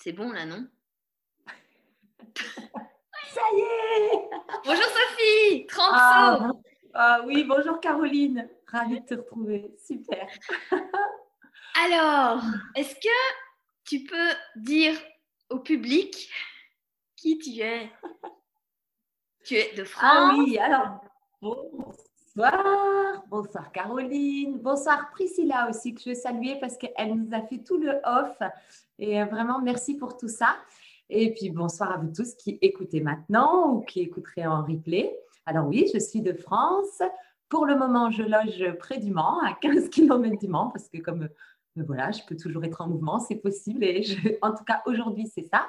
C'est bon là, non Ça y est Bonjour Sophie 30 ah, ah, oui, bonjour Caroline. Ravie de te retrouver. Super. Alors, est-ce que tu peux dire au public qui tu es? Tu es de France Ah oui, alors, bonsoir. Bonsoir Caroline. Bonsoir Priscilla aussi, que je veux saluer parce qu'elle nous a fait tout le off. Et vraiment, merci pour tout ça. Et puis, bonsoir à vous tous qui écoutez maintenant ou qui écouteraient en replay. Alors oui, je suis de France. Pour le moment, je loge près du Mans, à 15 km du Mans, parce que comme euh, voilà, je peux toujours être en mouvement, c'est possible. Et en tout cas, aujourd'hui, c'est ça.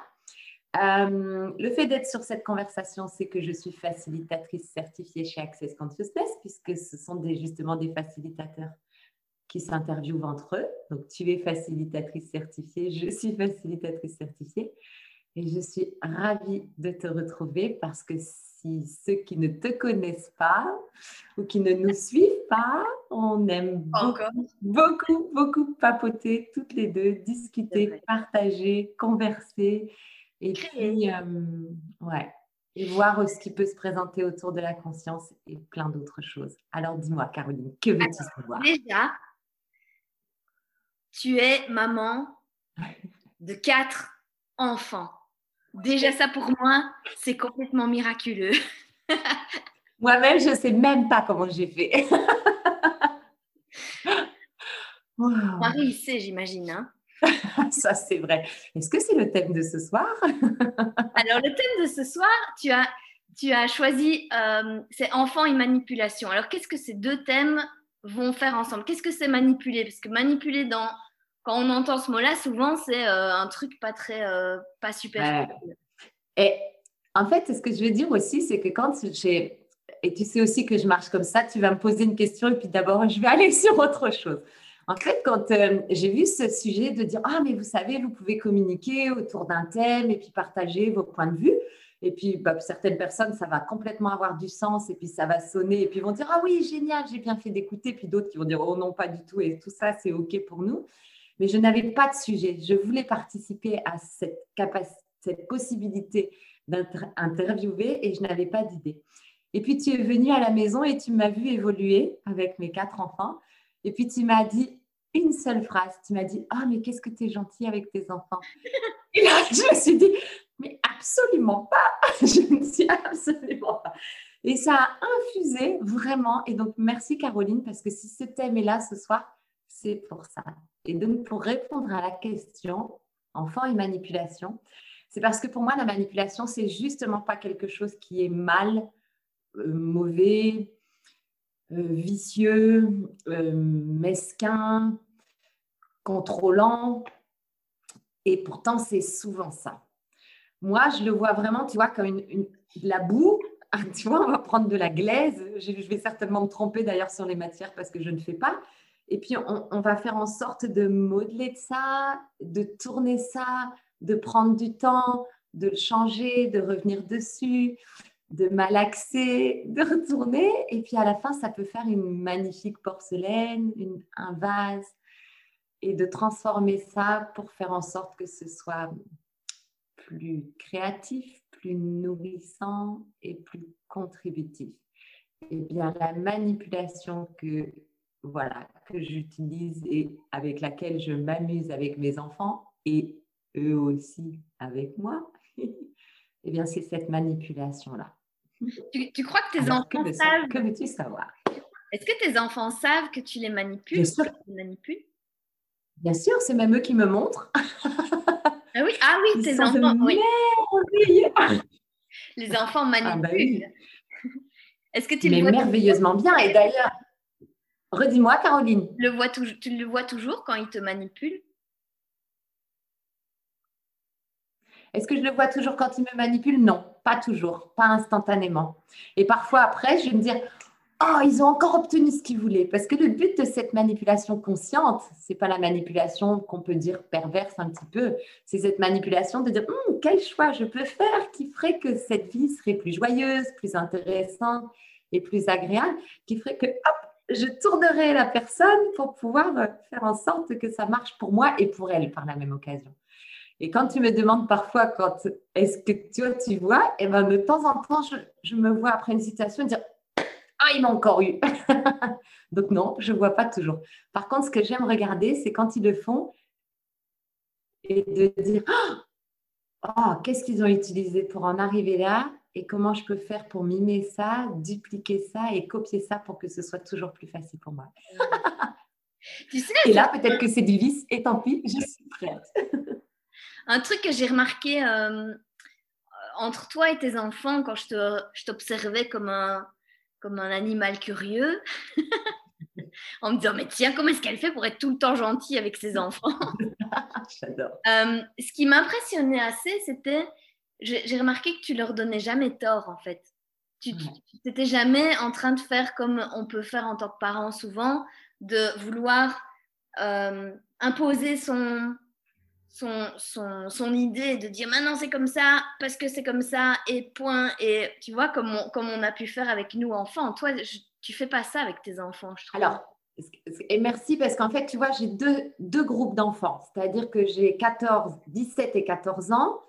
Euh, le fait d'être sur cette conversation, c'est que je suis facilitatrice certifiée chez Access Consciousness, puisque ce sont des, justement des facilitateurs qui s'interviewent entre eux. Donc, tu es facilitatrice certifiée, je suis facilitatrice certifiée. Et je suis ravie de te retrouver parce que si ceux qui ne te connaissent pas ou qui ne nous suivent pas, on aime beaucoup, beaucoup, beaucoup papoter toutes les deux, discuter, partager, converser et puis, euh, ouais, et voir ce qui peut se présenter autour de la conscience et plein d'autres choses. Alors dis-moi, Caroline, que veux-tu savoir? Déjà, tu es maman de quatre enfants. Déjà, ça pour moi, c'est complètement miraculeux. Moi-même, je ne sais même pas comment j'ai fait. Marie, il sait, j'imagine. Hein. ça, c'est vrai. Est-ce que c'est le thème de ce soir? Alors, le thème de ce soir, tu as, tu as choisi, euh, c'est enfant et manipulation. Alors, qu'est-ce que ces deux thèmes vont faire ensemble? Qu'est-ce que c'est manipuler? Parce que manipuler dans quand on entend ce mot-là, souvent, c'est euh, un truc pas très, euh, pas super. Et en fait, ce que je veux dire aussi, c'est que quand j'ai, et tu sais aussi que je marche comme ça, tu vas me poser une question et puis d'abord, je vais aller sur autre chose. En fait, quand euh, j'ai vu ce sujet de dire, ah, mais vous savez, vous pouvez communiquer autour d'un thème et puis partager vos points de vue. Et puis, bah, certaines personnes, ça va complètement avoir du sens et puis ça va sonner et puis vont dire, ah oui, génial, j'ai bien fait d'écouter. Puis d'autres qui vont dire, oh non, pas du tout et tout ça, c'est OK pour nous mais je n'avais pas de sujet. Je voulais participer à cette, cette possibilité d'interviewer et je n'avais pas d'idée. Et puis tu es venu à la maison et tu m'as vu évoluer avec mes quatre enfants. Et puis tu m'as dit une seule phrase. Tu m'as dit Ah, mais qu'est-ce que tu es gentil avec tes enfants. Et là, je me suis dit Mais absolument pas. Je ne suis absolument pas. Et ça a infusé vraiment. Et donc, merci Caroline, parce que si ce thème est là ce soir, c'est pour ça. Et donc, pour répondre à la question, enfant et manipulation, c'est parce que pour moi, la manipulation, c'est justement pas quelque chose qui est mal, euh, mauvais, vicieux, euh, mesquin, contrôlant. Et pourtant, c'est souvent ça. Moi, je le vois vraiment, tu vois, comme une, la boue. Tu vois, on va prendre de la glaise. Je vais certainement me tromper d'ailleurs sur les matières parce que je ne fais pas. Et puis, on, va faire en sorte de modeler ça, de tourner ça, de prendre du temps, de le changer, de revenir dessus, de malaxer, de retourner. Et puis, à la fin, ça peut faire une magnifique porcelaine, un vase, et de transformer ça pour faire en sorte que ce soit plus créatif, plus nourrissant et plus contributif. Et bien, la manipulation que voilà, que j'utilise et avec laquelle je m'amuse avec mes enfants et eux aussi avec moi, eh bien, c'est cette manipulation-là. Tu, crois que tes enfants savent Que veux-tu savoir? Est-ce que tes enfants savent que tu les manipules Bien sûr. manipules? Bien sûr, c'est même eux qui me montrent. ah oui, ah oui tes enfants. Oui. Les enfants ah bah manipulent. Est-ce que tu les Mais merveilleusement bien. Et d'ailleurs, Redis-moi, Caroline. Le vois tu le vois toujours quand il te manipule Est-ce que je le vois toujours quand il me manipule? Non, pas toujours, pas instantanément. Et parfois après, je vais me dire, oh, ils ont encore obtenu ce qu'ils voulaient. Parce que le but de cette manipulation consciente, c'est pas la manipulation qu'on peut dire perverse un petit peu, c'est cette manipulation de dire, hum, quel choix je peux faire qui ferait que cette vie serait plus joyeuse, plus intéressante et plus agréable, qui ferait que, hop, je tournerai la personne pour pouvoir euh, faire en sorte que ça marche pour moi et pour elle par la même occasion. Et quand tu me demandes parfois quand est-ce que toi tu vois, et eh ben de temps en temps, je, me vois après une situation dire Ah, il m'a encore eu. Donc non, je ne vois pas toujours. Par contre, ce que j'aime regarder, c'est quand ils le font et de dire Oh, qu'est-ce qu'ils ont utilisé pour en arriver là et comment je peux faire pour mimer ça, dupliquer ça et copier ça pour que ce soit toujours plus facile pour moi. tu sais, et là, peut-être que c'est du vice et tant pis, je suis prête. Un truc que j'ai remarqué euh, entre toi et tes enfants quand je t'observais comme un, comme un animal curieux, en me disant mais tiens comment est-ce qu'elle fait pour être tout le temps gentille avec ses enfants? J'adore. Euh, ce qui m'impressionnait assez, c'était j'ai remarqué que tu leur donnais jamais tort en fait. Tu n'étais jamais en train de faire comme on peut faire en tant que parent souvent, de vouloir euh, imposer son, son, son, son, idée, de dire maintenant c'est comme ça, parce que c'est comme ça, et point. Et tu vois, comme on, comme on a pu faire avec nous enfants. Toi, tu fais pas ça avec tes enfants, je trouve. Alors, et merci parce qu'en fait, tu vois, j'ai deux, deux groupes d'enfants, c'est-à-dire que j'ai 14, 17 et 14 ans.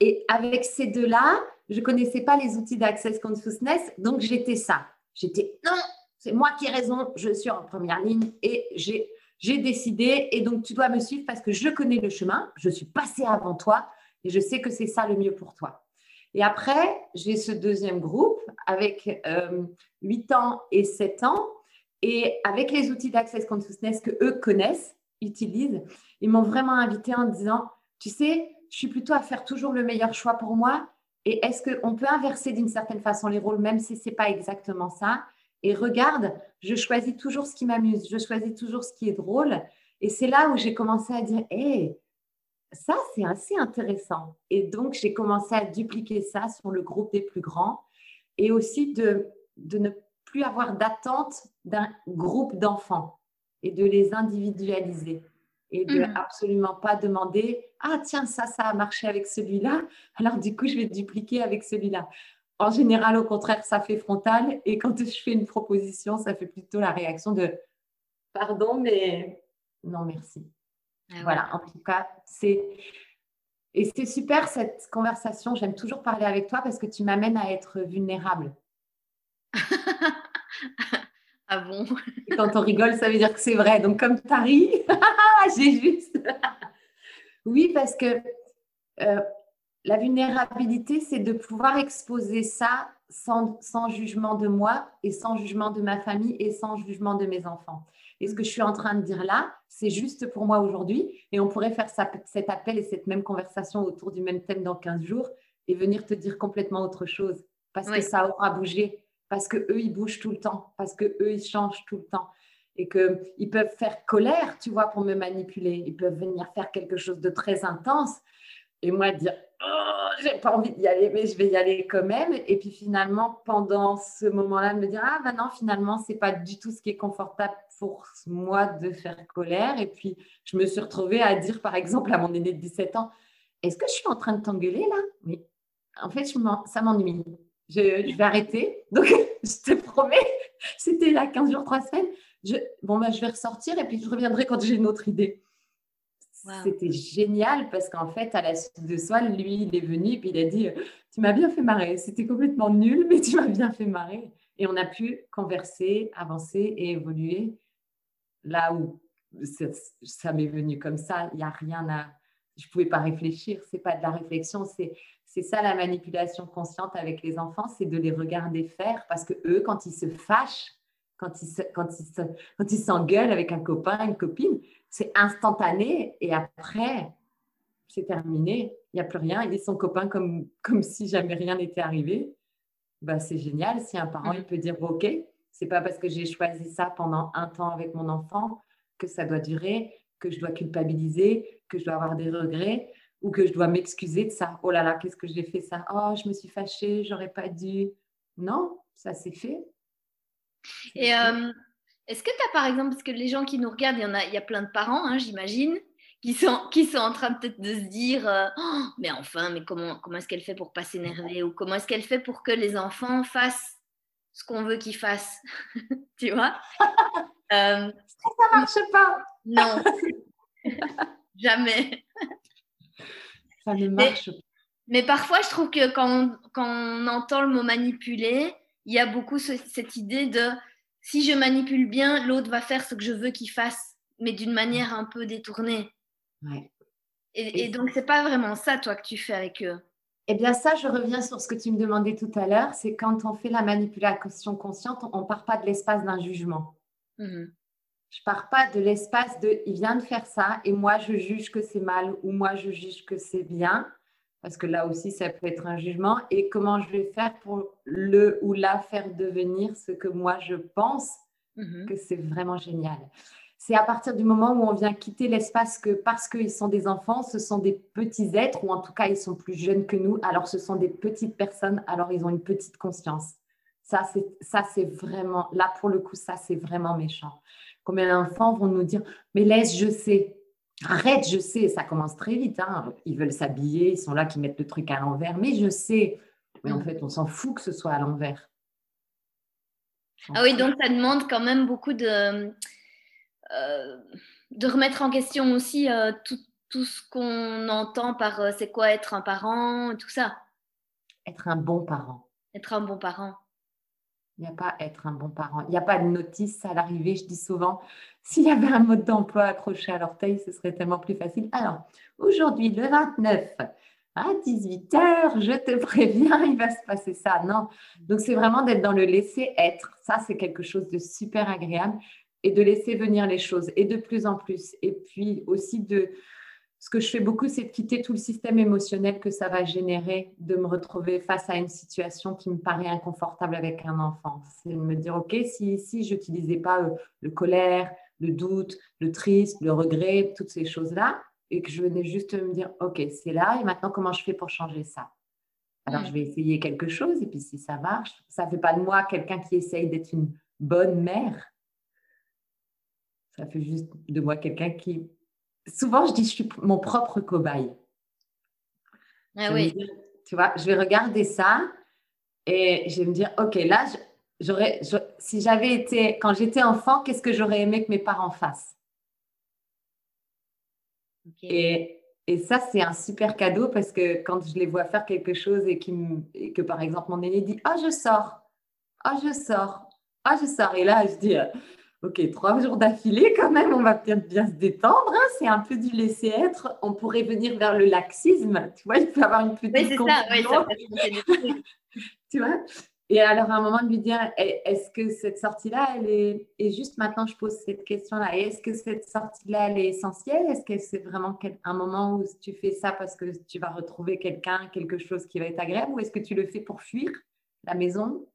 Et avec ces deux-là, je ne connaissais pas les outils d'Access Consciousness, donc j'étais ça. J'étais non, c'est moi qui ai raison, je suis en première ligne et j'ai, j'ai décidé et donc tu dois me suivre parce que je connais le chemin, je suis passée avant toi et je sais que c'est ça le mieux pour toi. Et après, j'ai ce deuxième groupe avec euh, 8 ans et 7 ans et avec les outils d'Access Consciousness que eux connaissent, utilisent, ils m'ont vraiment invité en disant, tu sais, je suis plutôt à faire toujours le meilleur choix pour moi. Et est-ce qu'on peut inverser d'une certaine façon les rôles, même si ce n'est pas exactement ça? Et regarde, je choisis toujours ce qui m'amuse, je choisis toujours ce qui est drôle. Et c'est là où j'ai commencé à dire, hé, ça, c'est assez intéressant. Et donc, j'ai commencé à dupliquer ça sur le groupe des plus grands et aussi de, de ne plus avoir d'attente d'un groupe d'enfants et de les individualiser et de mmh. absolument pas demander ah tiens ça ça a marché avec celui-là alors du coup je vais dupliquer avec celui-là en général au contraire ça fait frontal. Et quand je fais une proposition ça fait plutôt la réaction de pardon mais non merci. Ah voilà en tout cas c'est et c'est super cette conversation. J'aime toujours parler avec toi parce que tu m'amènes à être vulnérable. Ah bon? Quand on rigole, ça veut dire que c'est vrai. Donc, comme tu ri, j'ai juste. oui, parce que euh, la vulnérabilité, c'est de pouvoir exposer ça sans, sans, jugement de moi et sans jugement de ma famille et sans jugement de mes enfants. Et ce que je suis en train de dire là, c'est juste pour moi aujourd'hui. Et on pourrait faire ça, cet appel et cette même conversation autour du même thème dans 15 jours et venir te dire complètement autre chose parce que ça aura bougé parce que eux ils bougent tout le temps, parce que eux ils changent tout le temps et que ils peuvent faire colère, tu vois, pour me manipuler. Ils peuvent venir faire quelque chose de très intense et moi dire oh, j'ai pas envie d'y aller, mais je vais y aller quand même. Et puis finalement, pendant ce moment-là, de me dire ah ben non, finalement c'est pas du tout ce qui est confortable pour moi de faire colère. Et puis je me suis retrouvée à dire par exemple à mon aîné de 17 ans est-ce que je suis en train de t'engueuler là? Oui. En fait, ça m'ennuie je, vais arrêter. Donc, je te promets, c'était là 15 jours, 3 semaines. Je, bon, bah, je vais ressortir et puis je reviendrai quand j'ai une autre idée. C'était génial parce qu'en fait, à la suite de soi, lui, il est venu et il a dit Tu m'as bien fait marrer. C'était complètement nul, mais tu m'as bien fait marrer. Et on a pu converser, avancer et évoluer là où ça, m'est venu comme ça. Il n'y a rien à. Je ne pouvais pas réfléchir. Ce n'est pas de la réflexion, c'est ça la manipulation consciente avec les enfants, c'est de les regarder faire parce que eux, quand ils se fâchent, quand ils, quand quand ils s'engueulent avec un copain, une copine, c'est instantané et après, c'est terminé. Il n'y a plus rien. Il est son copain comme, comme si jamais rien n'était arrivé. Bah, c'est génial. Si un parent, il peut dire OK, c'est pas parce que j'ai choisi ça pendant un temps avec mon enfant que ça doit durer, que je dois culpabiliser, que je dois avoir des regrets ou que je dois m'excuser de ça. Oh là là, qu'est-ce que j'ai fait ça? Oh, je me suis fâchée, j'aurais pas dû. Non, ça s'est fait. Et euh, est-ce que tu as par exemple, parce que les gens qui nous regardent, il y, en a, il y a plein de parents, hein, j'imagine, qui sont, qui sont en train peut-être de se dire euh, oh, Mais enfin, mais comment, comment est-ce qu'elle fait pour pas s'énerver Ou comment est-ce qu'elle fait pour que les enfants fassent ce qu'on veut qu'ils fassent Tu vois? Euh, Ça marche pas? Non, jamais. Ça ne marche pas. Mais parfois, je trouve que quand on, entend le mot manipuler, il y a beaucoup cette idée de si je manipule bien, l'autre va faire ce que je veux qu'il fasse, mais d'une manière un peu détournée. Ouais. Et, et, donc, c'est pas vraiment ça, toi, que tu fais avec eux. Eh bien, ça, je reviens sur ce que tu me demandais tout à l'heure. C'est quand on fait la manipulation consciente, on ne part pas de l'espace d'un jugement. Mmh je ne pars pas de l'espace de il vient de faire ça et moi je juge que c'est mal ou moi je juge que c'est bien parce que là aussi ça peut être un jugement et comment je vais faire pour le ou la faire devenir ce que moi je pense mmh que c'est vraiment génial c'est à partir du moment où on vient quitter l'espace que parce qu'ils sont des enfants, ce sont des petits êtres, ou en tout cas ils sont plus jeunes que nous, alors ce sont des petites personnes, alors ils ont une petite conscience. Ça, c'est, ça, c'est vraiment, là pour le coup, ça, c'est vraiment méchant. Combien d'enfants vont nous dire, mais laisse, je sais, arrête, je sais, ça commence très vite. Hein. Ils veulent s'habiller, ils sont là qui mettent le truc à l'envers, mais je sais. Mais en fait, on s'en fout que ce soit à l'envers. Ah oui, donc ça demande quand même beaucoup de euh, de remettre en question aussi euh, tout, tout, ce qu'on entend par euh, c'est quoi être un parent, tout ça. Être un bon parent. Être un bon parent. Il n'y a pas être un bon parent. Il n'y a pas de notice à l'arrivée. Je dis souvent, s'il y avait un mode d'emploi accroché à l'orteil, ce serait tellement plus facile. Alors, aujourd'hui, le 29, à 18h, je te préviens, il va se passer ça. Non. Donc, c'est vraiment d'être dans le laisser être. Ça, c'est quelque chose de super agréable et de laisser venir les choses et de plus en plus. Et puis aussi de ce que je fais beaucoup, c'est de quitter tout le système émotionnel que ça va générer, de me retrouver face à une situation qui me paraît inconfortable avec un enfant. C'est de me dire, OK, si, si je n'utilisais pas euh, le colère, le doute, le triste, le regret, toutes ces choses-là, et que je venais juste me dire, OK, c'est là, et maintenant, comment je fais pour changer ça? Alors, je vais essayer quelque chose, et puis si ça marche, ça ne fait pas de moi quelqu'un qui essaye d'être une bonne mère, ça fait juste de moi quelqu'un qui. Souvent, je dis je suis mon propre cobaye. Ah oui. tu vois, je vais regarder ça et je vais me dire ok, là, j'aurais, si j'avais été, quand j'étais enfant, qu'est-ce que j'aurais aimé que mes parents fassent? Et, et, ça, c'est un super cadeau parce que quand je les vois faire quelque chose et que, par exemple, mon aîné dit Ah, oh, je sors, ah, oh, je sors, ah, oh, je sors. Et là, je dis Ok, trois jours d'affilée quand même, on va peut-être bien se détendre. Hein. c'est un peu du laisser être. On pourrait venir vers le laxisme. Tu vois, il peut avoir une petite. Oui, c'est ça. Oui, ça tu vois? Et alors, à un moment, de lui dire est-ce que cette sortie-là, elle est. Et juste maintenant, je pose cette question-là. Est-ce que cette sortie-là, elle est essentielle? Est-ce que c'est vraiment un moment où tu fais ça parce que tu vas retrouver quelqu'un, quelque chose qui va être agréable? Ou est-ce que tu le fais pour fuir la maison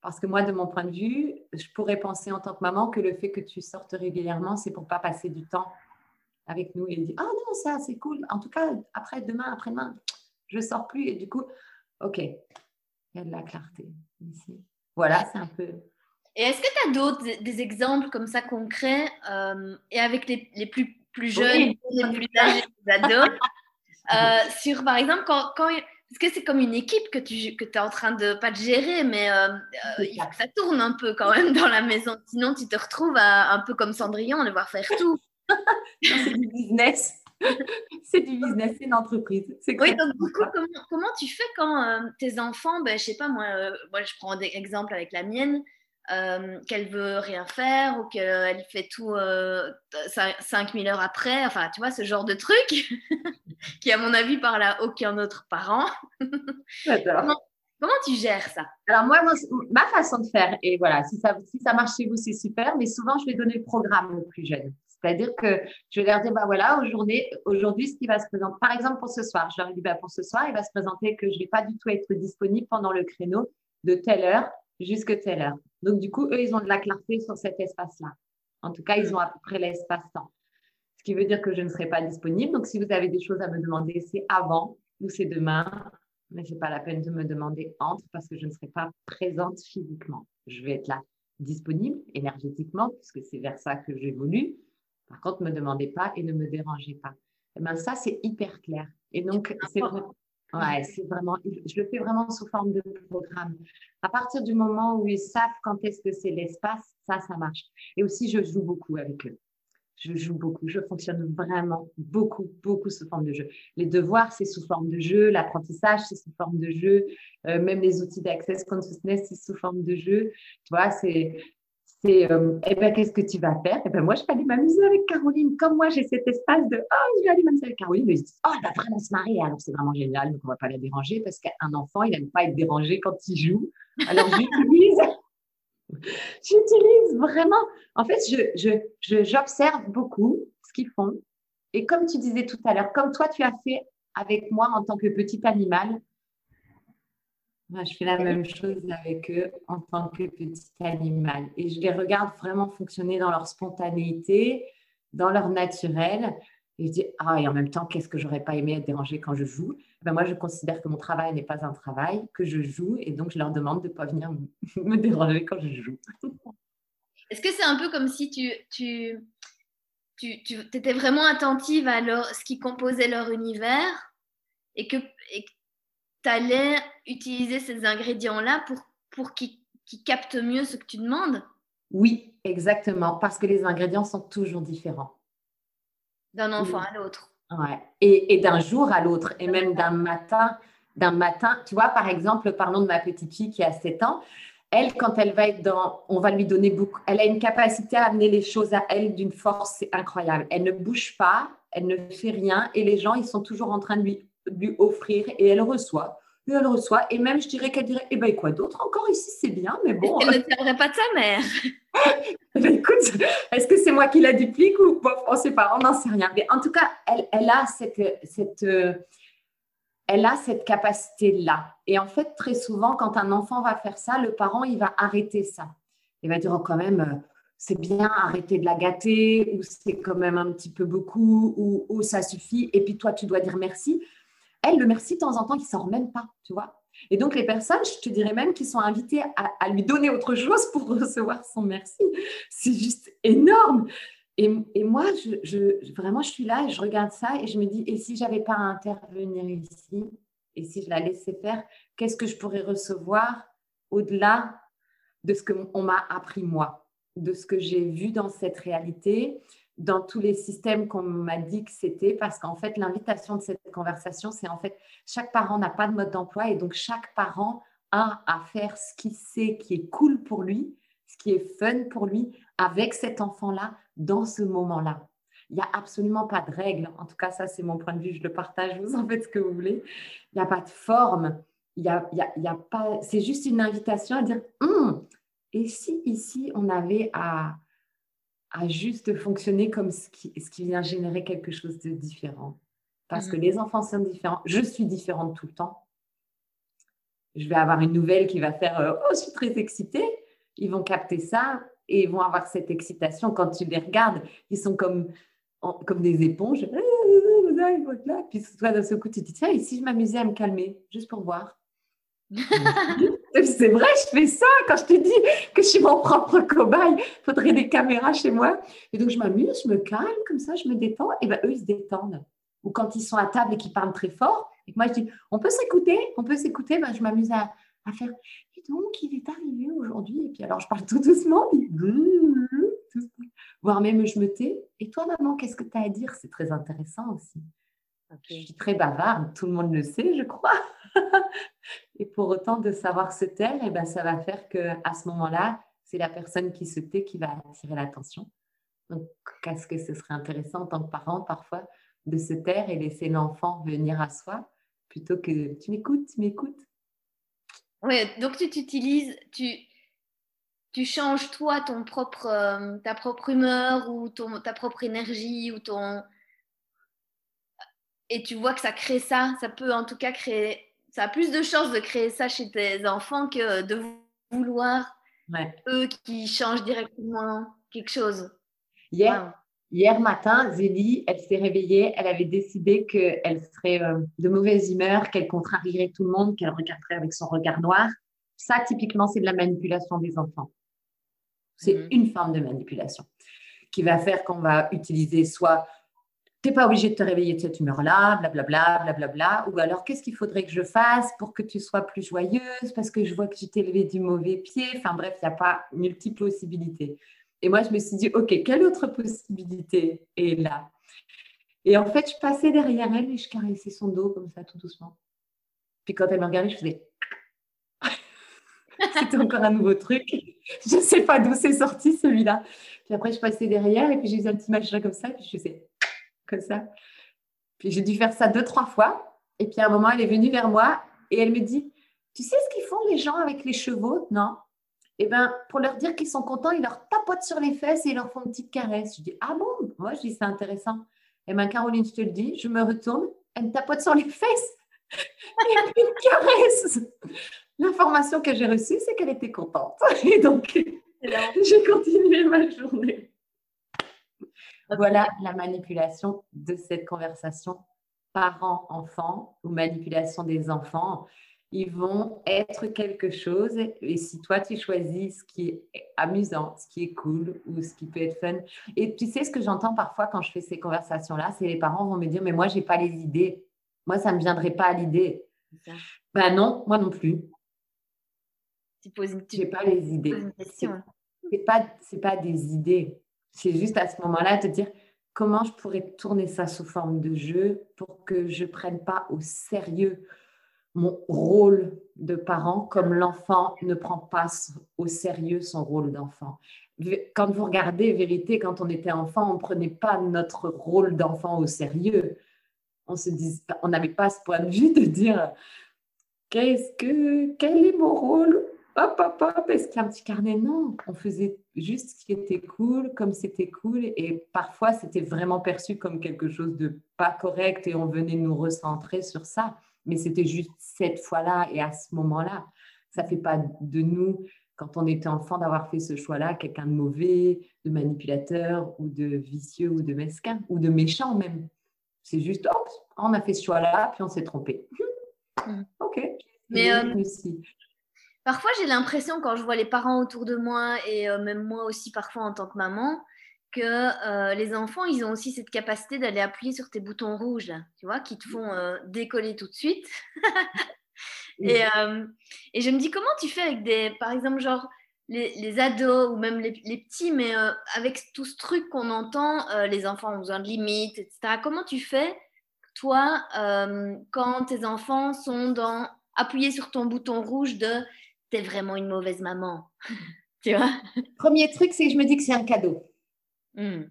parce que moi, de mon point de vue, je pourrais penser en tant que maman que le fait que tu sortes régulièrement, c'est pour pas passer du temps avec nous et dire ah non ça c'est cool. En tout cas après demain après-demain je sors plus et du coup ok il y a de la clarté ici. Voilà c'est un peu. Et est-ce que tu as d'autres des exemples comme ça concrets euh, et avec les, les plus plus jeunes, les plus âgés, les ados, euh, sur par exemple quand, quand parce que c'est comme une équipe que tu que es en train de, pas de gérer, mais euh, euh, il faut que ça tourne un peu quand même dans la maison. Sinon, tu te retrouves un peu comme Cendrillon, devoir faire tout. c'est du business. c'est du business, c'est une entreprise. Oui, donc du coup, comment, tu fais quand euh, tes enfants, ben, je sais pas, moi, moi je prends des exemples avec la mienne, euh, qu'elle veut rien faire ou qu'elle fait tout euh, 5000 heures après, enfin, tu vois, ce genre de truc qui, à mon avis, parle à aucun autre parent. comment, comment, tu gères ça? Alors, moi, ma façon de faire, et voilà, si ça, si ça marche chez vous, c'est super, mais souvent, je vais donner le programme aux plus jeunes. C'est-à-dire que je vais leur dire, bah voilà, aujourd'hui, aujourd'hui, ce qui va se présenter, par exemple pour ce soir, je leur dis, bah, pour ce soir, il va se présenter que je ne vais pas du tout être disponible pendant le créneau de telle heure jusqu'à telle heure. Donc, du coup, eux, ils ont de la clarté sur cet espace-là. En tout cas, ils ont à peu près l'espace-temps. Ce qui veut dire que je ne serai pas disponible. Donc, si vous avez des choses à me demander, c'est avant ou c'est demain. Mais ce n'est pas la peine de me demander entre parce que je ne serai pas présente physiquement. Je vais être là disponible énergétiquement puisque c'est vers ça que j'évolue. Par contre, ne me demandez pas et ne me dérangez pas. Et eh ben, ça, c'est hyper clair. Et donc, c'est Ouais, c'est vraiment, je le fais vraiment sous forme de programme. À partir du moment où ils savent quand est-ce que c'est l'espace, ça, ça marche. Et aussi, je joue beaucoup avec eux. je joue beaucoup, je fonctionne vraiment beaucoup, beaucoup sous forme de jeu. Les devoirs, c'est sous forme de jeu, l'apprentissage, c'est sous forme de jeu, euh, même les outils d'Access Consciousness, c'est sous forme de jeu. Tu vois, c'est, c'est euh, eh ben, qu'est-ce que tu vas faire? Eh ben, moi, je vais aller m'amuser avec Caroline. Comme moi, j'ai cet espace de oh, je vais aller m'amuser avec Caroline. Ils disent oh, elle va vraiment se marier. Alors, c'est vraiment génial, donc on ne va pas la déranger parce qu'un enfant, il n'aime pas être dérangé quand il joue. Alors, j'utilise J'utilise vraiment. En fait, j'observe je, je, beaucoup ce qu'ils font. Et comme tu disais tout à l'heure, comme toi, tu as fait avec moi en tant que petit animal, moi, je fais la même chose avec eux en tant que petit animal. Et je les regarde vraiment fonctionner dans leur spontanéité, dans leur naturel. Et je dis, ah, et en même temps, qu'est-ce que j'aurais pas aimé être dérangée quand je joue? Ben Moi, je considère que mon travail n'est pas un travail, que je joue, et donc je leur demande de ne pas venir me déranger quand je joue. Est-ce que c'est un peu comme si tu, tu, tu, tu étais vraiment attentive à ce qui composait leur univers et que utiliser ces ingrédients-là pour, pour qu'ils captent mieux ce que tu demandes? Oui, exactement, parce que les ingrédients sont toujours différents d'un enfant à l'autre. Ouais. Et, et d'un jour à l'autre, et même d'un matin, d'un matin. Tu vois, par exemple, parlons de ma petite fille qui a 7 ans. Elle, quand elle va être dans, on va lui donner beaucoup. Elle a une capacité à amener les choses à elle d'une force incroyable. Elle ne bouge pas, elle ne fait rien, et les gens, ils sont toujours en train de lui, lui offrir, et elle reçoit et elle reçoit. Et même, je dirais qu'elle dirait, eh ben, quoi d'autre? Encore ici, c'est bien, mais bon. Elle ne tiendrait pas de sa mère. Ben, écoute, est-ce que c'est moi qui la duplique ou bon, on ne sait pas, on n'en sait rien. Mais en tout cas, elle, elle a cette, cette, elle a cette capacité-là. Et en fait, très souvent, quand un enfant va faire ça, le parent, il va arrêter ça. Il va dire, oh, quand même, euh, c'est bien, arrêter de la gâter, ou c'est quand même un petit peu beaucoup, ou, ou ça suffit. Et puis toi, tu dois dire merci. Le merci, de temps en temps, il ne sort même pas, tu vois. Et donc, les personnes, je te dirais même qu'ils sont invitées à, lui donner autre chose pour recevoir son merci. C'est juste énorme. Et, moi, je, vraiment, je suis là et je regarde ça et je me dis, et si j'avais pas à intervenir ici, et si je la laissais faire, qu'est-ce que je pourrais recevoir au-delà de ce qu'on m'a appris moi, de ce que j'ai vu dans cette réalité? Dans tous les systèmes qu'on m'a dit que c'était, parce qu'en fait, l'invitation de cette conversation, c'est en fait, chaque parent n'a pas de mode d'emploi et donc chaque parent a à faire ce qu'il sait qui est cool pour lui, ce qui est fun pour lui avec cet enfant-là dans ce moment-là. Il n'y a absolument pas de règle. En tout cas, ça, c'est mon point de vue. Je le partage. Vous en faites ce que vous voulez. Il n'y a pas de forme. Y a, il y a, pas. C'est juste une invitation à dire hum, et si ici on avait à, à juste fonctionner comme ce qui, ce qui vient générer quelque chose de différent. Parce que mm. les enfants sont différents. Je suis différente tout le temps. Je vais avoir une nouvelle qui va faire euh, Oh, je suis très excitée. Ils vont capter ça et ils vont avoir cette excitation. Quand tu les regardes, ils sont comme, comme des éponges. Puis toi, d'un seul coup, tu te dis Tiens, et si je m'amusais à me calmer, juste pour voir c'est vrai, je fais ça quand je te dis que je suis mon propre cobaye. Il faudrait des caméras chez moi. Et donc, je m'amuse, je me calme comme ça, je me détends. Et bien, eux, ils se détendent. Ou quand ils sont à table et qu'ils parlent très fort, et que moi, je dis, on peut s'écouter, on peut s'écouter. Ben, je m'amuse à, faire, et donc, il est arrivé aujourd'hui. Et puis, alors, je parle tout doucement. voire même, je me tais. Et toi, maman, qu'est-ce que tu as à dire? C'est très intéressant aussi. Je suis très bavarde, tout le monde le sait, je crois. Et pour autant de savoir se taire, et eh ben, ça va faire qu'à ce moment-là, c'est la personne qui se tait qui va attirer l'attention. Donc, qu'est-ce que ce serait intéressant en tant que parent parfois de se taire et laisser l'enfant venir à soi plutôt que tu m'écoutes, tu m'écoutes. Oui, donc tu t'utilises, tu, tu changes toi ton propre, euh, ta propre humeur ou ton, ta propre énergie ou ton, et tu vois que ça crée ça, ça peut en tout cas créer, ça a plus de chances de créer ça chez tes enfants que de vouloir eux qui changent directement quelque chose. Hier, hier matin, Zélie, elle s'est réveillée, elle avait décidé qu'elle serait euh, de mauvaise humeur, qu'elle contrarierait tout le monde, qu'elle regarderait avec son regard noir. Ça, typiquement, c'est de la manipulation des enfants. C'est mhm. une forme de manipulation qui va faire qu'on va utiliser soit tu n'es pas obligé de te réveiller de cette humeur-là, blablabla, blablabla. Ou alors, qu'est-ce qu'il faudrait que je fasse pour que tu sois plus joyeuse Parce que je vois que tu t'es levé du mauvais pied? Enfin bref, il n'y a pas multiples possibilités. Et moi, je me suis dit, OK, quelle autre possibilité est là? Et en fait, je passais derrière elle et je caressais son dos comme ça, tout doucement. Puis quand elle me regardait, je faisais. C'était encore un nouveau truc. Je ne sais pas d'où c'est sorti celui-là. Puis après, je passais derrière et puis j'ai eu un petit machin comme ça. Puis je faisais comme ça. Puis j'ai dû faire ça deux, trois fois. Et puis à un moment, elle est venue vers moi et elle me dit Tu sais ce qu'ils font les gens avec les chevaux Non Eh bien, pour leur dire qu'ils sont contents, ils leur tapotent sur les fesses et ils leur font une petite caresse. Je dis Ah bon Moi, je dis C'est intéressant. Et bien, Caroline, je te le dis, je me retourne, elle me tapote sur les fesses et puis une caresse. L'information que j'ai reçue, c'est qu'elle était contente. Et donc, j'ai continué ma journée. Voilà la manipulation de cette conversation parent-enfant ou manipulation des enfants. Ils vont être quelque chose et si toi tu choisis ce qui est amusant, ce qui est cool ou ce qui peut être fun. Et tu sais ce que j'entends parfois quand je fais ces conversations-là, c'est les parents vont me dire mais moi j'ai pas les idées. Moi ça me viendrait pas à l'idée. Ben non, moi non plus. Tu poses J'ai pas les idées. C'est pas c'est pas des idées. C'est juste à ce moment-là te dire comment je pourrais tourner ça sous forme de jeu pour que je prenne pas au sérieux mon rôle de parent comme l'enfant ne prend pas au sérieux son rôle d'enfant. Quand vous regardez vérité, quand on était enfant, on ne prenait pas notre rôle d'enfant au sérieux. On se on n'avait pas ce point de vue de dire qu'est-ce que quel est mon rôle hop, hop, hop, est-ce qu'il y a un petit carnet Non, on faisait juste ce qui était cool, comme c'était cool. Et parfois, c'était vraiment perçu comme quelque chose de pas correct et on venait nous recentrer sur ça. Mais c'était juste cette fois-là et à ce moment-là. Ça ne fait pas de nous, quand on était enfant, d'avoir fait ce choix-là, quelqu'un de mauvais, de manipulateur ou de vicieux ou de mesquin ou de méchant même. C'est juste, hop, on a fait ce choix-là, puis on s'est trompé. Mmh. ok. Mais euh, Parfois, j'ai l'impression, quand je vois les parents autour de moi, et euh, même moi aussi parfois en tant que maman, que euh, les enfants, ils ont aussi cette capacité d'aller appuyer sur tes boutons rouges, tu vois, qui te font euh, décoller tout de suite. et, et, je me dis, comment tu fais avec des, par exemple, genre, les, ados ou même les, les petits, mais avec tout ce truc qu'on entend, les enfants ont besoin de limites, etc. Comment tu fais, toi, quand tes enfants sont dans appuyer sur ton bouton rouge de t'es vraiment une mauvaise maman. tu vois? Premier truc, c'est que je me dis que c'est un cadeau. Hmm.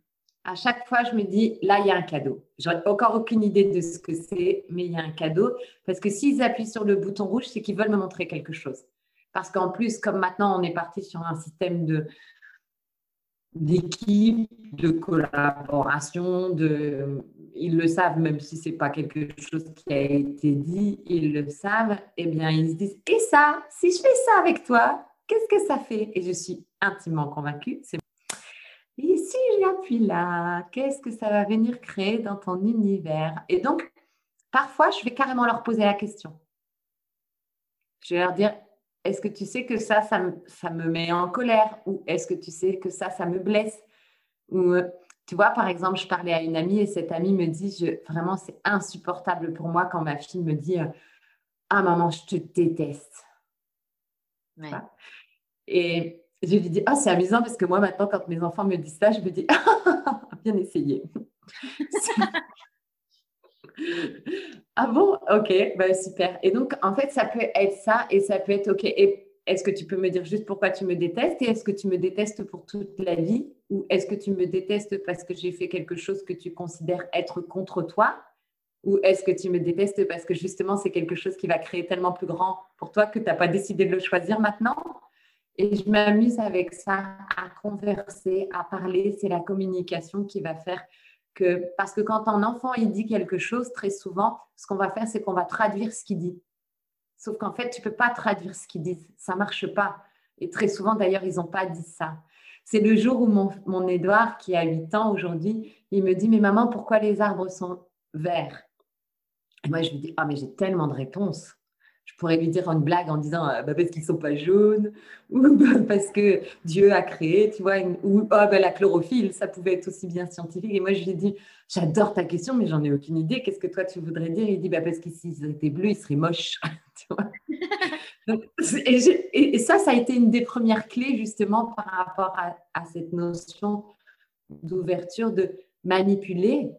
À chaque fois, je me dis, là, il y a un cadeau. J'aurais encore aucune idée de ce que c'est, mais il y a un cadeau. Parce que s'ils appuient sur le bouton rouge, c'est qu'ils veulent me montrer quelque chose. Parce qu'en plus, comme maintenant, on est parti sur un système de d'équipe, de collaboration, ils le savent, même si ce n'est pas quelque chose qui a été dit, ils le savent, eh bien, ils se disent, et ça, si je fais ça avec toi, qu'est-ce que ça fait? Et je suis intimement convaincue, c'est et si j'appuie là, qu'est-ce que ça va venir créer dans ton univers? Et donc, parfois, je vais carrément leur poser la question. Je vais leur dire, est-ce que tu sais que ça, ça me, ça me met en colère? Ou est-ce que tu sais que ça, ça me blesse? Ou tu vois, par exemple, je parlais à une amie et cette amie me dit, je, vraiment, c'est insupportable pour moi quand ma fille me dit, euh, ah maman, je te déteste. Et je lui dis, ah, c'est amusant parce que moi, maintenant, quand mes enfants me disent ça, je me dis, ah, bien essayé. ah bon? Ok, bah, super. Et donc, en fait, ça peut être ça et ça peut être ok. Est-ce que tu peux me dire juste pourquoi tu me détestes et est-ce que tu me détestes pour toute la vie ou est-ce que tu me détestes parce que j'ai fait quelque chose que tu considères être contre toi ou est-ce que tu me détestes parce que justement c'est quelque chose qui va créer tellement plus grand pour toi que tu n'as pas décidé de le choisir maintenant? Et je m'amuse avec ça, à converser, à parler. C'est la communication qui va faire parce que quand un enfant il dit quelque chose, très souvent, ce qu'on va faire, c'est qu'on va traduire ce qu'il dit. Sauf qu'en fait, tu peux pas traduire ce qu'ils disent. Ça marche pas. Et très souvent, d'ailleurs, ils n'ont pas dit ça. C'est le jour où mon, Édouard, qui a 8 ans aujourd'hui, il me dit, mais maman, pourquoi les arbres sont verts? Et moi, je lui dis, ah, mais j'ai tellement de réponses. Je pourrais lui dire une blague en disant, ah, bah, parce qu'ils ne sont pas jaunes, ou bah, parce que Dieu a créé, tu vois, ou oh, bah, la chlorophylle, ça pouvait être aussi bien scientifique. Et moi, je lui dis, j'adore ta question, mais j'en ai aucune idée. Qu'est-ce que toi, tu voudrais dire? Il dit, bah, parce que s'ils étaient bleus, ils seraient moches. et, ça, ça a été une des premières clés justement par rapport à, cette notion d'ouverture, de manipuler,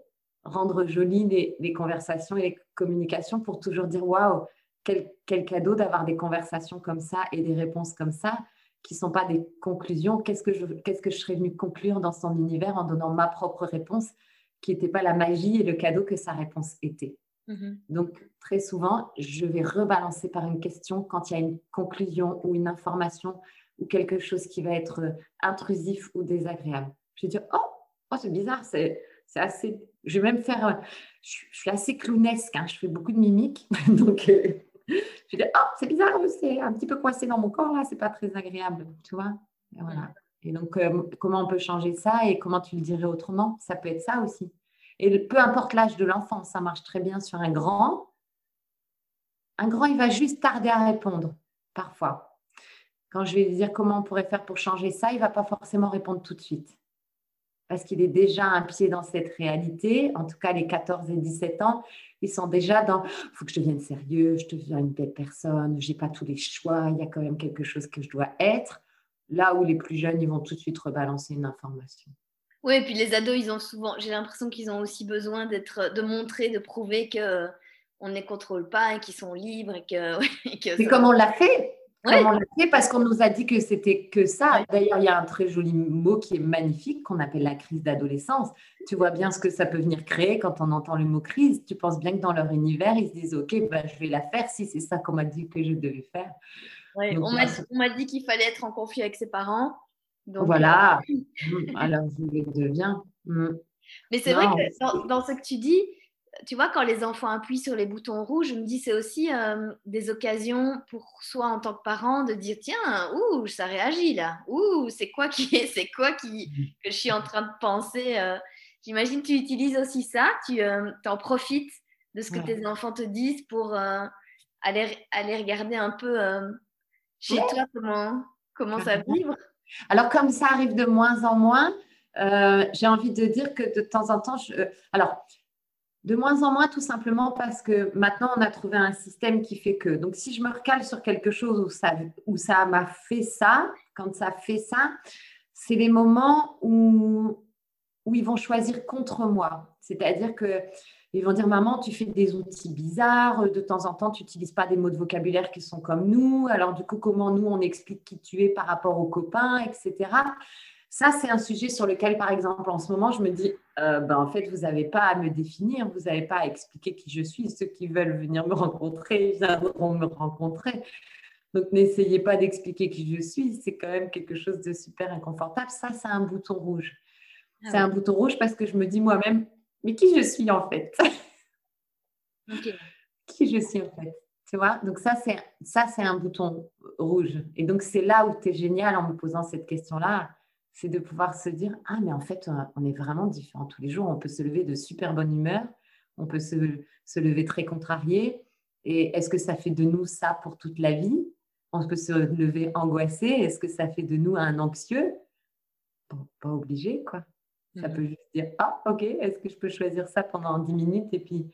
rendre jolies les, conversations et les communications pour toujours dire waouh, quel, quel, cadeau d'avoir des conversations comme ça et des réponses comme ça qui ne sont pas des conclusions. Qu'est-ce que, je, qu'est-ce que je serais venue conclure dans son univers en donnant ma propre réponse qui n'était pas la magie et le cadeau que sa réponse était. Mhm. Donc, très souvent, je vais rebalancer par une question quand il y a une conclusion ou une information ou quelque chose qui va être intrusif ou désagréable. Je vais dire, oh, oh c'est bizarre, c'est, assez... Je vais même faire... Je, suis assez clownesque, hein, je fais beaucoup de mimiques. Donc, euh, je dire, oh, c'est bizarre, c'est un petit peu coincé dans mon corps, là, c'est pas très agréable, tu vois. Et donc, euh, comment on peut changer ça et comment tu le dirais autrement? Ça peut être ça aussi. Et peu importe l'âge de l'enfant, ça marche très bien sur un grand. Un grand, il va juste tarder à répondre, parfois. Quand je vais lui dire comment on pourrait faire pour changer ça, il ne va pas forcément répondre tout de suite. Parce qu'il est déjà un pied dans cette réalité. En tout cas, les 14 et 17 ans, ils sont déjà dans il faut que je devienne sérieux, je deviens une belle personne, je n'ai pas tous les choix, il y a quand même quelque chose que je dois être. Là où les plus jeunes, ils vont tout de suite rebalancer une information. Oui, et puis les ados, ils ont souvent, j'ai l'impression qu'ils ont aussi besoin d'être, de montrer, de prouver que on ne les contrôle pas et qu'ils sont libres et que. C'est comme on l'a fait. Comme on l'a fait parce qu'on nous a dit que c'était que ça. D'ailleurs, il y a un très joli mot qui est magnifique qu'on appelle la crise d'adolescence. Tu vois bien ce que ça peut venir créer quand on entend le mot crise. Tu penses bien que dans leur univers, ils se disent Ok, ben, je vais la faire si c'est ça qu'on m'a dit que je devais faire. on m'a dit qu'il fallait être en conflit avec ses parents voilà. Euh, mm, alors, je deviens. Mm. Mais c'est vrai que dans, ce que tu dis, tu vois, quand les enfants appuient sur les boutons rouges, je me dis c'est aussi euh, des occasions pour soi en tant que parent de dire tiens, ouh, ça réagit là, ouh, c'est quoi qui c'est quoi qui que je suis en train de penser. Euh. J'imagine tu utilises aussi ça, tu en profites de ce que tes enfants te disent pour aller aller regarder un peu chez toi comment comment ça vibre. Alors, comme ça arrive de moins en moins, euh, j'ai envie de dire que de temps en temps, je, euh, alors, de moins en moins, tout simplement parce que maintenant, on a trouvé un système qui fait que. Donc, si je me recale sur quelque chose où ça, m'a fait ça, quand ça fait ça, c'est les moments où, où ils vont choisir contre moi. C'est-à-dire que ils vont dire maman, tu fais des outils bizarres, de temps en temps, tu n'utilises pas des mots de vocabulaire qui sont comme nous. Alors du coup, comment nous on explique qui tu es par rapport aux copains, etc. Ça, c'est un sujet sur lequel, par exemple, en ce moment, je me dis, euh, ben, en fait, vous n'avez pas à me définir, vous n'avez pas à expliquer qui je suis. Ceux qui veulent venir me rencontrer, viendront me rencontrer. Donc, n'essayez pas d'expliquer qui je suis. C'est quand même quelque chose de super inconfortable. Ça, c'est un bouton rouge. Ah c'est un bouton rouge parce que je me dis moi-même, mais qui je suis en fait? Qui je suis en fait? Tu vois? Donc ça, c'est ça, c'est un bouton rouge. Et donc, c'est là où tu es génial en me posant cette question-là, c'est de pouvoir se dire, ah, mais en fait, on est vraiment différents tous les jours. On peut se lever de super bonne humeur, on peut se, se lever très contrarié. Et est-ce que ça fait de nous ça pour toute la vie? On peut se lever angoissé. Est-ce que ça fait de nous un anxieux? Pas obligé, quoi. Ça mmh. peut juste dire Ah, ok, est-ce que je peux choisir ça pendant 10 minutes et puis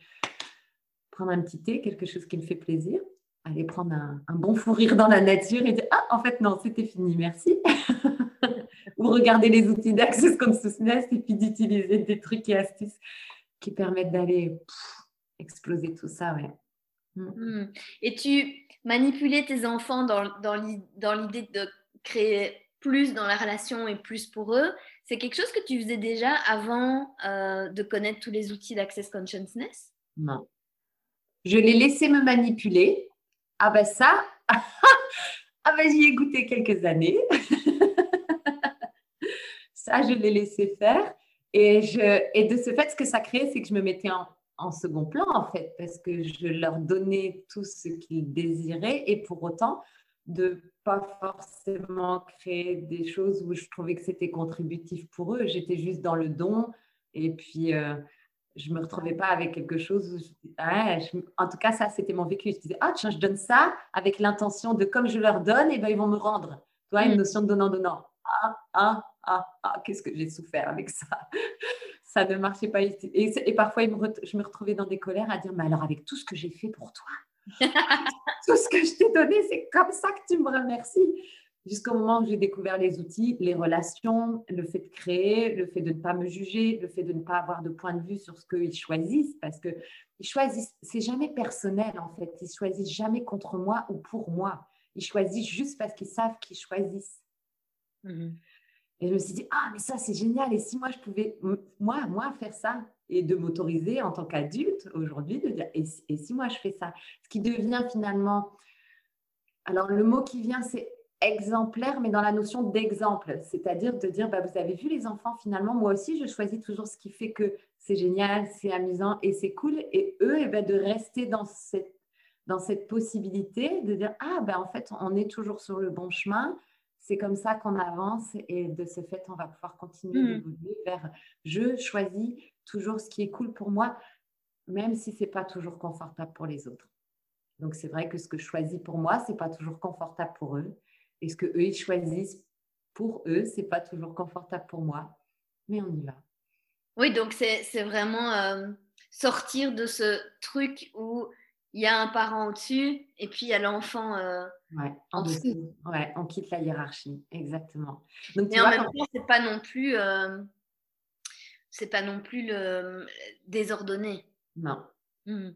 prendre un petit thé, quelque chose qui me fait plaisir? Aller prendre un, bon fou rire dans la nature et dire Ah, en fait, non, c'était fini, merci. Ou regarder les outils d'Access Nest et puis d'utiliser des trucs et astuces qui permettent d'aller exploser tout ça. Ouais. Mmh. Mmh. Et tu manipulais tes enfants dans, dans l'idée de créer plus dans la relation et plus pour eux. C'est quelque chose que tu faisais déjà avant euh, de connaître tous les outils d'Access Consciousness Non. Je l'ai laissé me manipuler. Ah ben ça, ah ben j'y ai goûté quelques années. ça, je l'ai laissé faire. Et, je, et de ce fait, ce que ça créait, c'est que je me mettais en, en second plan, en fait, parce que je leur donnais tout ce qu'ils désiraient. Et pour autant, de pas forcément créer des choses où je trouvais que c'était contributif pour eux. J'étais juste dans le don et puis euh, je me retrouvais pas avec quelque chose. en tout cas, ça, c'était mon vécu. Je disais, ah, tiens, je donne ça avec l'intention de comme je leur donne, et ben, ils vont me rendre. Tu vois, une mm. notion de donnant-donnant. Ah, ah, ah, ah, qu'est-ce que j'ai souffert avec ça. ça ne marchait pas. Et, et parfois, je me retrouvais dans des colères à dire, mais alors avec tout ce que j'ai fait pour toi, Tout ce que je t'ai donné, c'est comme ça que tu me remercies. Jusqu'au moment où j'ai découvert les outils, les relations, le fait de créer, le fait de ne pas me juger, le fait de ne pas avoir de point de vue sur ce qu'ils choisissent, parce que ils choisissent, c'est jamais personnel en fait, ils choisissent jamais contre moi ou pour moi. Ils choisissent juste parce qu'ils savent qu'ils choisissent. Mhm. Et je me suis dit, ah, mais ça, c'est génial. Et si moi, je pouvais, moi, moi, faire ça et de m'autoriser en tant qu'adulte aujourd'hui de dire, et, si moi, je fais ça? Ce qui devient finalement, alors le mot qui vient, c'est exemplaire, mais dans la notion d'exemple, c'est-à-dire de dire, bah, vous avez vu les enfants, finalement, moi aussi, je choisis toujours ce qui fait que c'est génial, c'est amusant et c'est cool. Et eux, et eh ben, de rester dans cette, dans cette possibilité de dire, ah, ben, en fait, on est toujours sur le bon chemin. C'est comme ça qu'on avance et de ce fait, on va pouvoir continuer mmh. d'évoluer vers je choisis toujours ce qui est cool pour moi, même si c'est pas toujours confortable pour les autres. Donc c'est vrai que ce que je choisis pour moi, c'est pas toujours confortable pour eux. Et ce que eux ils choisissent pour eux, c'est pas toujours confortable pour moi. Mais on y va. Oui, donc c'est vraiment euh, sortir de ce truc où il y a un parent au-dessus et puis il y a l'enfant euh, en, dessous. Ouais, on quitte la hiérarchie, exactement. Donc, Mais en même temps, c'est pas non plus, euh, c'est pas non plus le désordonné. Non. Mmh.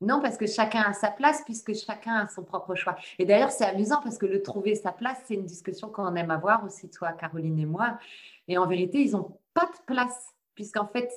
Non, parce que chacun a sa place, puisque chacun a son propre choix. Et d'ailleurs, c'est amusant parce que le trouver sa place, c'est une discussion qu'on aime avoir aussi, toi, Caroline et moi. Et en vérité, ils n'ont pas de place, puisqu'en fait,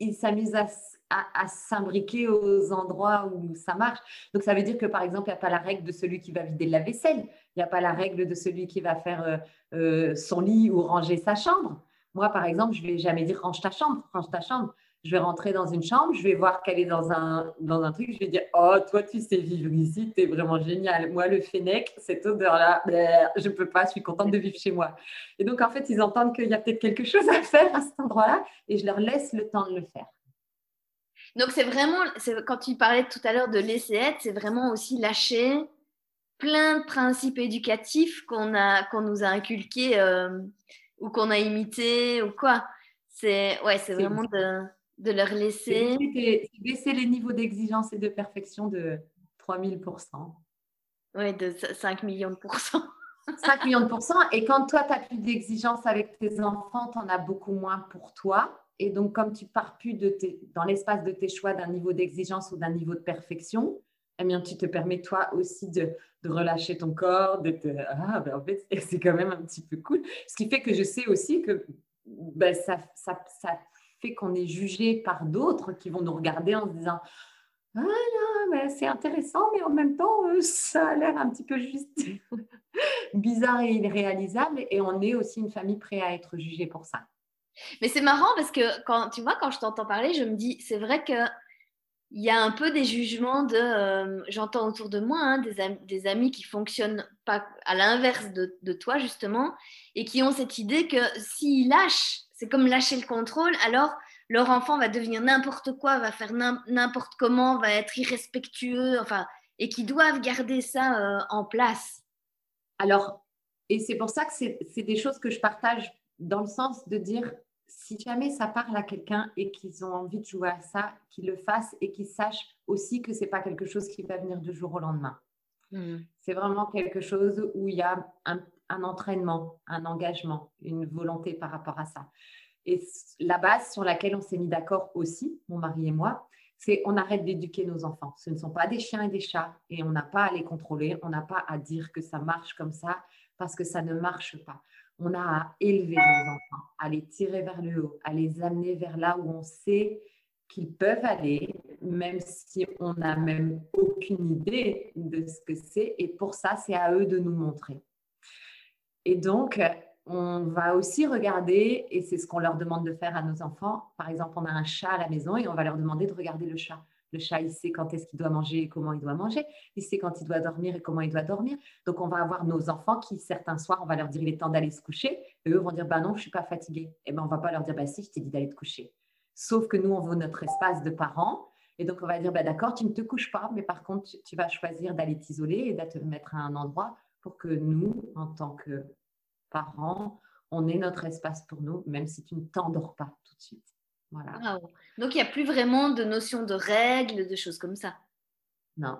ils s'amusent à, à, s'imbriquer aux endroits où ça marche. Donc, ça veut dire que, par exemple, il n'y a pas la règle de celui qui va vider la vaisselle. Il n'y a pas la règle de celui qui va faire euh, euh, son lit ou ranger sa chambre. Moi, par exemple, je ne vais jamais dire range ta chambre, range ta chambre je vais rentrer dans une chambre, je vais voir qu'elle est dans un, dans un truc, je vais dire Oh, toi, tu sais vivre ici, tu es vraiment génial. Moi, le fennec, cette odeur-là, je ne peux pas, je suis contente de vivre chez moi. Et donc, en fait, ils entendent qu'il y a peut-être quelque chose à faire à cet endroit-là et je leur laisse le temps de le faire. Donc, c'est vraiment, quand tu parlais tout à l'heure de laisser être, c'est vraiment aussi lâcher plein de principes éducatifs qu'on qu'on nous a inculqués euh, ou qu'on a imités ou quoi. C'est ouais, c'est vraiment de de leur laisser. Baisser les niveaux d'exigence et de perfection de 3000 Oui, de 5 millions de pourcents. 5 millions de pourcents. Et quand toi, tu n'as plus d'exigence avec tes enfants, tu en as beaucoup moins pour toi. Et donc, comme tu pars plus de dans l'espace de tes choix d'un niveau d'exigence ou d'un niveau de perfection, eh bien, tu te permets toi aussi de, de relâcher ton corps, de te... Ah, ben en fait, c'est quand même un petit peu cool. Ce qui fait que je sais aussi que ben, ça, ça, ça fait qu'on est jugé par d'autres qui vont nous regarder en se disant Ah là, c'est intéressant, mais en même temps, euh, ça a l'air un petit peu juste bizarre et irréalisable. Et on est aussi une famille prête à être jugée pour ça. Mais c'est marrant parce que quand tu vois, quand je t'entends parler, je me dis c'est vrai que il y a un peu des jugements de, euh, j'entends autour de moi, hein, des, des, amis qui fonctionnent pas à l'inverse de, de, toi justement, et qui ont cette idée que s'ils lâchent c'est comme lâcher le contrôle. Alors, leur enfant va devenir n'importe quoi, va faire n'importe comment, va être irrespectueux, enfin, et qui doivent garder ça euh, en place. Alors, et c'est pour ça que c'est des choses que je partage dans le sens de dire, si jamais ça parle à quelqu'un et qu'ils ont envie de jouer à ça, qu'ils le fassent et qu'ils sachent aussi que c'est pas quelque chose qui va venir du jour au lendemain. Hmm. C'est vraiment quelque chose où il y a un, un entraînement, un engagement, une volonté par rapport à ça. Et la base sur laquelle on s'est mis d'accord aussi, mon mari et moi, c'est on arrête d'éduquer nos enfants. Ce ne sont pas des chiens et des chats et on n'a pas à les contrôler, on n'a pas à dire que ça marche comme ça parce que ça ne marche pas. On a à élever nos enfants, à les tirer vers le haut, à les amener vers là où on sait qu'ils peuvent aller, même si on n'a même aucune idée de ce que c'est. Et pour ça, c'est à eux de nous montrer. Et donc, on va aussi regarder, et c'est ce qu'on leur demande de faire à nos enfants. Par exemple, on a un chat à la maison et on va leur demander de regarder le chat. Le chat, il sait quand est-ce qu'il doit manger et comment il doit manger. Il sait quand il doit dormir et comment il doit dormir. Donc, on va avoir nos enfants qui, certains soirs, on va leur dire il est temps d'aller se coucher. Et eux vont dire bah non, je suis pas fatigué. Et ben, on va pas leur dire bah si, je t'ai dit d'aller te coucher. Sauf que nous, on veut notre espace de parents. Et donc, on va dire bah, d'accord, tu ne te couches pas, mais par contre, tu vas choisir d'aller t'isoler et de te mettre à un endroit pour que nous, en tant que parents, on ait notre espace pour nous, même si tu ne t'endors pas tout de suite. Voilà. Donc, il n'y a plus vraiment de notion de règles, de choses comme ça. Non.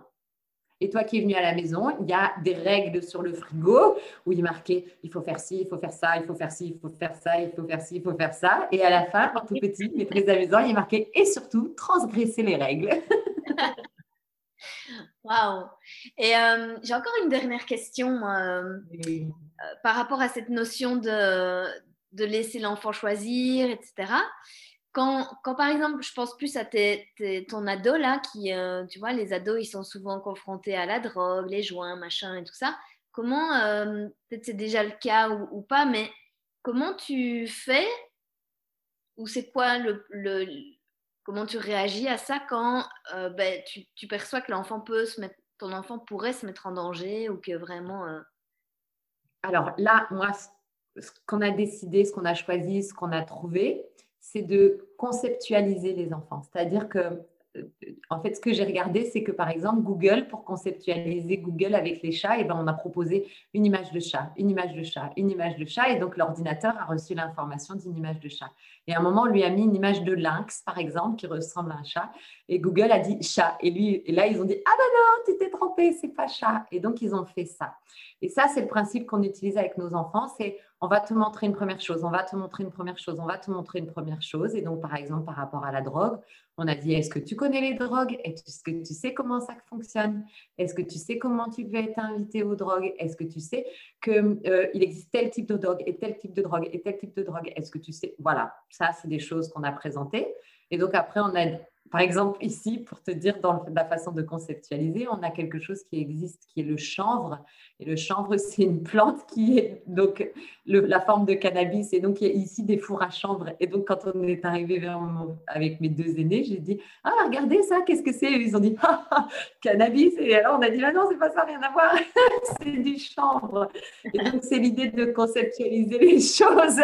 Et toi qui es venu à la maison, il y a des règles sur le frigo où il marquait il faut faire ci, il faut faire ça, il faut faire ci, il faut faire ça, il faut faire ci, il faut faire ça. Et à la fin, en tout petit, mais très amusant, il est marqué et surtout transgresser les règles. Waouh Et euh, j'ai encore une dernière question euh, euh, par rapport à cette notion de, de laisser l'enfant choisir, etc. Quand, quand, par exemple, je pense plus à ton ado là, qui, tu vois, les ados, ils sont souvent confrontés à la drogue, les joints, machin et tout ça. Comment, peut-être c'est déjà le cas ou, pas, mais comment tu fais ou c'est quoi le, le, comment tu réagis à ça quand euh, ben, tu, perçois que l'enfant peut se mettre, ton enfant pourrait se mettre en danger ou que vraiment. Alors là, moi, ce qu'on a décidé, ce qu'on a choisi, ce qu'on a trouvé, c'est de conceptualiser les enfants. C'est-à-dire que, euh, en fait, ce que j'ai regardé, c'est que par exemple, Google, pour conceptualiser Google avec les chats, eh ben, on a proposé une image de chat, une image de chat, une image de chat, et donc l'ordinateur a reçu l'information d'une image de chat. Et à un moment, on lui a mis une image de lynx, par exemple, qui ressemble à un chat, et Google a dit chat. Et, lui, et là, ils ont dit Ah ben non, tu t'es trompé, c'est pas chat. Et donc, ils ont fait ça. Et ça, c'est le principe qu'on utilise avec nos enfants, c'est on va te montrer une première chose, on va te montrer une première chose, on va te montrer une première chose. Et donc, par exemple, par rapport à la drogue, on a dit, est-ce que tu connais les drogues? Est-ce que tu sais comment ça fonctionne? Est-ce que tu sais comment tu peux être invité aux drogues? Est-ce que tu sais qu'il euh, existe tel type de drogue et tel type de drogue et tel type de drogue? Est-ce que tu sais? Voilà, ça, c'est des choses qu'on a présentées. Et donc, après, on a par exemple, ici, pour te dire dans la façon de conceptualiser, on a quelque chose qui existe, qui est le chanvre. Et le chanvre, c'est une plante qui est donc la forme de cannabis. Et donc, il y a ici des fours à chanvre. Et donc, quand on est arrivé avec mes deux aînés, j'ai dit Ah, regardez ça, qu'est-ce que c'est? Ils ont dit ah, ah, cannabis. Et alors, on a dit Ah non, c'est pas ça, rien à voir. c'est du chanvre. Et donc, c'est l'idée de conceptualiser les choses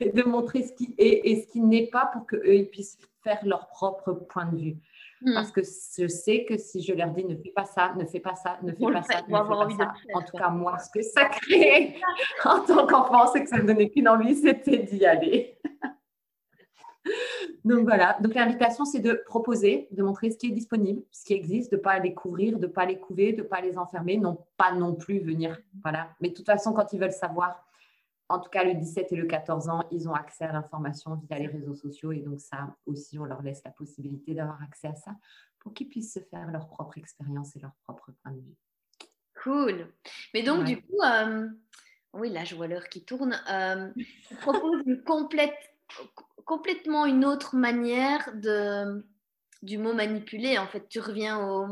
et de montrer ce qui est et ce qui n'est pas pour qu'eux, ils puissent faire leur propre point de vue. Hmm. Parce que je sais que si je leur dis ne fais pas ça, ne fais pas ça, ne fais pas ça, ne fais pas ça, en tout cas moi, ce que ça crée en tant qu'enfant, c'est que ça ne me donnait qu'une envie, c'était d'y aller. Donc voilà, donc l'invitation, c'est de proposer, de montrer ce qui est disponible, ce qui existe, de ne pas les couvrir, de ne pas les couver, de ne pas les enfermer, non pas non plus venir. Voilà. Mais de toute façon, quand ils veulent savoir, en tout cas, le 17 et le 14 ans, ils ont accès à l'information via les réseaux sociaux. Et donc, ça aussi, on leur laisse la possibilité d'avoir accès à ça pour qu'ils puissent se faire leur propre expérience et leur propre point de vue. Cool. Mais donc, du coup, euh, oui, là, je vois l'heure qui tourne. Euh, une complète, complètement une autre manière de, du mot manipuler. En fait, tu reviens au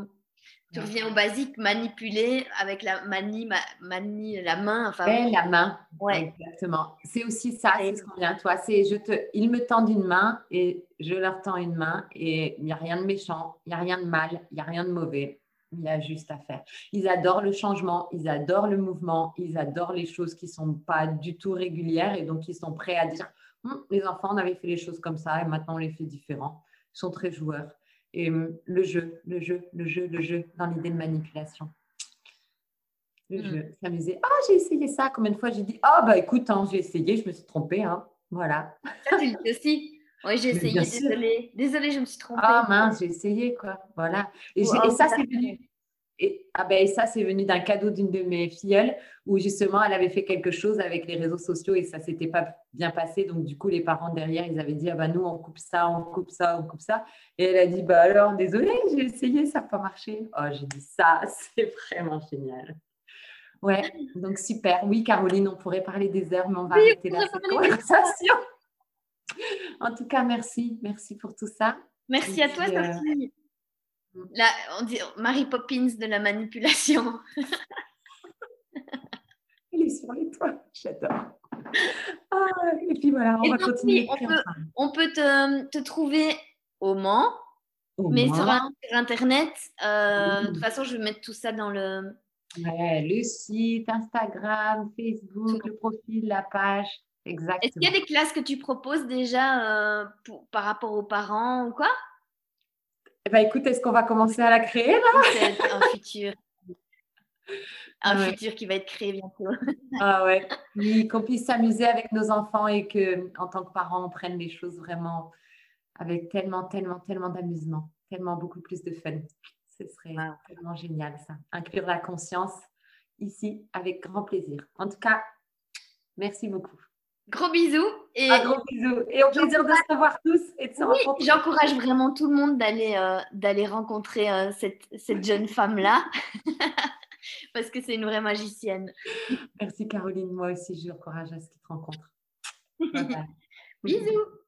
tu reviens au basique, manipuler avec la manie, manie la main. Enfin, la main. Ouais. Exactement. C'est aussi ça, c'est ce qu'on vient. Toi, c'est je te, ils me tendent une main et je leur tends une main et il n'y a rien de méchant, il n'y a rien de mal, il n'y a rien de mauvais. Il y a juste à faire. Ils adorent le changement, ils adorent le mouvement, ils adorent les choses qui ne sont pas du tout régulières et donc ils sont prêts à dire hum, les enfants, on avait fait les choses comme ça et maintenant on les fait différents. Ils sont très joueurs et hum, le jeu, le jeu, le jeu, le jeu, dans l'idée de manipulation. Le mm. jeu, s'amuser. Ah, j'ai essayé ça. Combien de fois j'ai dit Ah, bah écoute, hein, j'ai essayé, je me suis trompée. Hein. Voilà. Ça, tu le dis aussi. Oui, j'ai essayé, désolée. Désolée, je me suis trompée. Ah mince, j'ai essayé, quoi. Voilà. Et, et ça, c'est venu. Et, ah ben, ça, c'est venu d'un cadeau d'une de mes filleules où justement, elle avait fait quelque chose avec les réseaux sociaux et ça s'était pas bien passé. Donc, du coup, les parents derrière, ils avaient dit Ah ben, nous, on coupe ça, on coupe ça, on coupe ça. Et elle a dit Bah alors, désolée, j'ai essayé, ça n'a pas marché. Oh, j'ai dit Ça, c'est vraiment génial. Ouais, donc super. Oui, Caroline, on pourrait parler des heures, mais on va arrêter là cette conversation. en tout cas, merci. Merci pour tout ça. Merci à toi, euh, Sophie. Là, on dit Mary Poppins de la manipulation. Elle est sur les toits, j'adore. Ah, et puis voilà, on va continuer. On peut, te, trouver au Mans, mais Sur, Internet. Euh, de toute façon, je vais mettre tout ça dans le. le site, Instagram, Facebook, le profil, la page. Exactement. Est-ce qu'il y a des classes que tu proposes déjà euh, par rapport aux parents ou quoi? Ben, écoute, est-ce qu'on va commencer à la créer là? Un futur. Un futur qui va être créé bientôt. ah ouais. qu'on puisse s'amuser avec nos enfants et que, en tant que parents, on prenne les choses vraiment avec tellement, tellement, tellement d'amusement, tellement beaucoup plus de fun. Ce serait vraiment génial, ça. Inclure la conscience ici avec grand plaisir. En tout cas, merci beaucoup. Gros bisous. Et gros bisous. Et au plaisir de se revoir tous et de se oui, J'encourage vraiment tout le monde d'aller euh, d'aller rencontrer euh, cette, cette, jeune femme-là. Parce que c'est une vraie magicienne. Merci Caroline. Moi aussi, je encourage à ce qu'ils te rencontrent. Bisous.